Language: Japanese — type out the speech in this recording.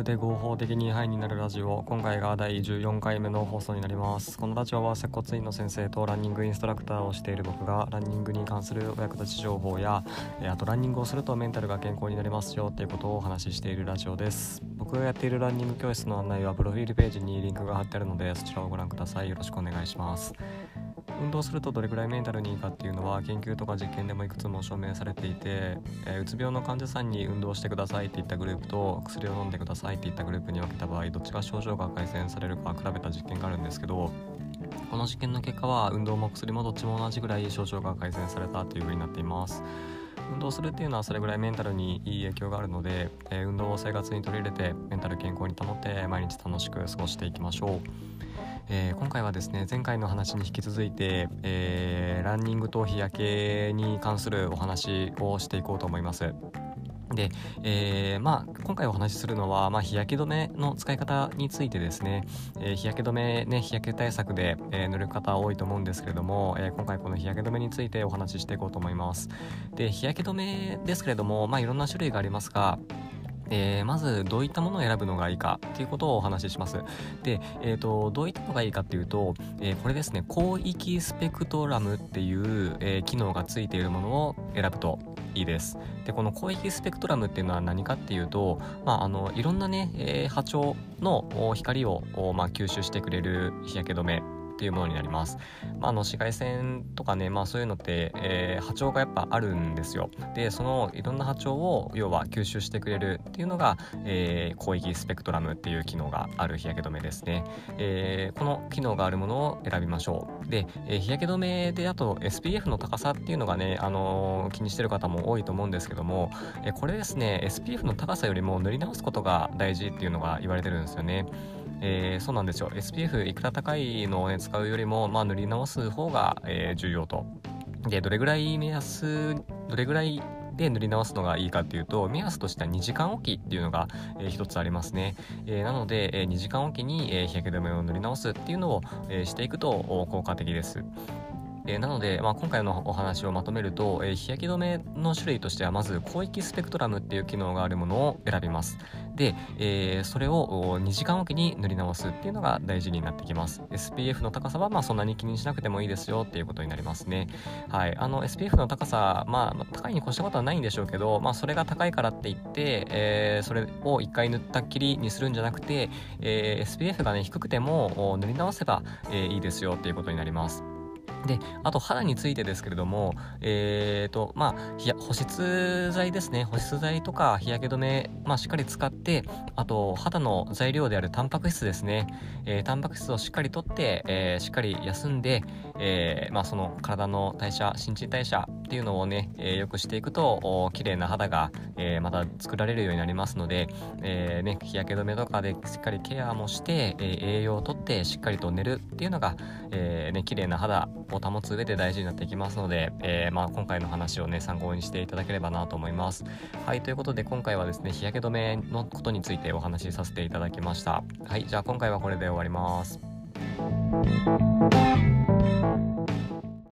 グで合法的にハイになるラジオ。今回が第14回目の放送になります。このラジオは接骨院の先生とランニングインストラクターをしている僕がランニングに関するお役立ち情報やあとランニングをするとメンタルが健康になりますよっていうことをお話ししているラジオです。僕がやっているランニング教室の案内はプロフィールページにリンクが貼ってあるのでそちらをご覧ください。よろしくお願いします。運動するとどれくらいメンタルにいいかっていうのは研究とか実験でもいくつも証明されていて、えー、うつ病の患者さんに運動してくださいって言ったグループと薬を飲んでくださいって言ったグループに分けた場合どっちが症状が改善されるか比べた実験があるんですけどこの実験の結果は運動も薬もどっちも同じぐらい症状が改善されたというふうになっています。運動するっていうのはそれぐらいメンタルにいい影響があるので、えー、運動を生活に取り入れてメンタル健康に保って毎日楽しく過ごしていきましょう。えー、今回はですね前回の話に引き続いて、えー、ランニングと日焼けに関するお話をしていこうと思います。で、えー、まあ、今回お話しするのは、まあ、日焼け止めの使い方についてですね、えー、日焼け止めね、日焼け対策で、えー、塗る方多いと思うんですけれども、え今回この日焼け止めについてお話ししていこうと思います。で、日焼け止めですけれども、まあ、いろんな種類がありますが、えー、まずどういったものを選ぶのがいいかっていうことをお話しします。で、えーと、どういったのがいいかっていうと、えー、これですね広域スペクトラムっていう、えー、機能がついているものを選ぶといいです。でこの広域スペクトラムっていうのは何かっていうと、まあ、あのいろんなね、え波長の光を、まあ、吸収してくれる日焼け止めっていうものになります。まあ、あの紫外線とかね、まあ、そういうのって、えー、波長がやっぱあるんですよ。でそのいろんな波長を要は吸収してくれるっていうのが、えー、広域スペクトラムっていう機能がある日焼け止めですね。えー、この機能があるものを選びましょう。で、えー、日焼け止めであと SPF の高さっていうのがね、あのー、気にしてる方も多いと思うんですけども、えー、これですね SPF の高さよりも塗り直すことが大事っていうのが言われてるんですよね。えー、そうなんですよ。SPF いくら高いのを、ね、使うよりも、まあ、塗り直す方が、えー、重要と。でどれぐらい目安どれぐらいで塗り直すのがいいかっていうと目安としては2時間おきっていうのが、えー、一つありますね、えー、なので、えー、2時間おきに、えー、日焼け止めを塗り直すっていうのを、え、していくと効果的です。えー、なので、まあ、今回のお話をまとめると、えー、日焼け止めの種類としてはまず広域スペクトラムっていう機能があるものを選びます。で、えー、それを2時間おきに塗り直すっていうのが大事になってきます。SPF の高さはまあそんなに気にしなくてもいいですよっていうことになりますね。はい。あの SPF の高さまあ高いに越したことはないんでしょうけどまあそれが高いからって言って、えー、それを1回塗ったっきりにするんじゃなくて、えー、SPF がね低くても塗り直せば、えー、いいですよっていうことになります。で、あと肌についてですけれども、えーと、まあ、保湿剤ですね。保湿剤とか日焼け止め、まあ、しっかり使って、あと、肌の材料であるタンパク質ですね。えー、タンパク質をしっかりとって、えー、しっかり休んで、えー、まあ、その体の代謝、新陳代謝っていうのをね、えー、よくしていくと、綺麗な肌が、えー、また作られるようになりますので、えー、ね、日焼け止めとかでしっかりケアもして、え、栄養をとってしっかりと寝るっていうのが、えー、ね、綺麗な肌を保つ上で大事になってきますので、え、まあ、今回の話をね参考にしていただければなと思います。はいということで今回はですね日焼け止めのことについてお話しさせていただきました。はいじゃあ今回はこれで終わります。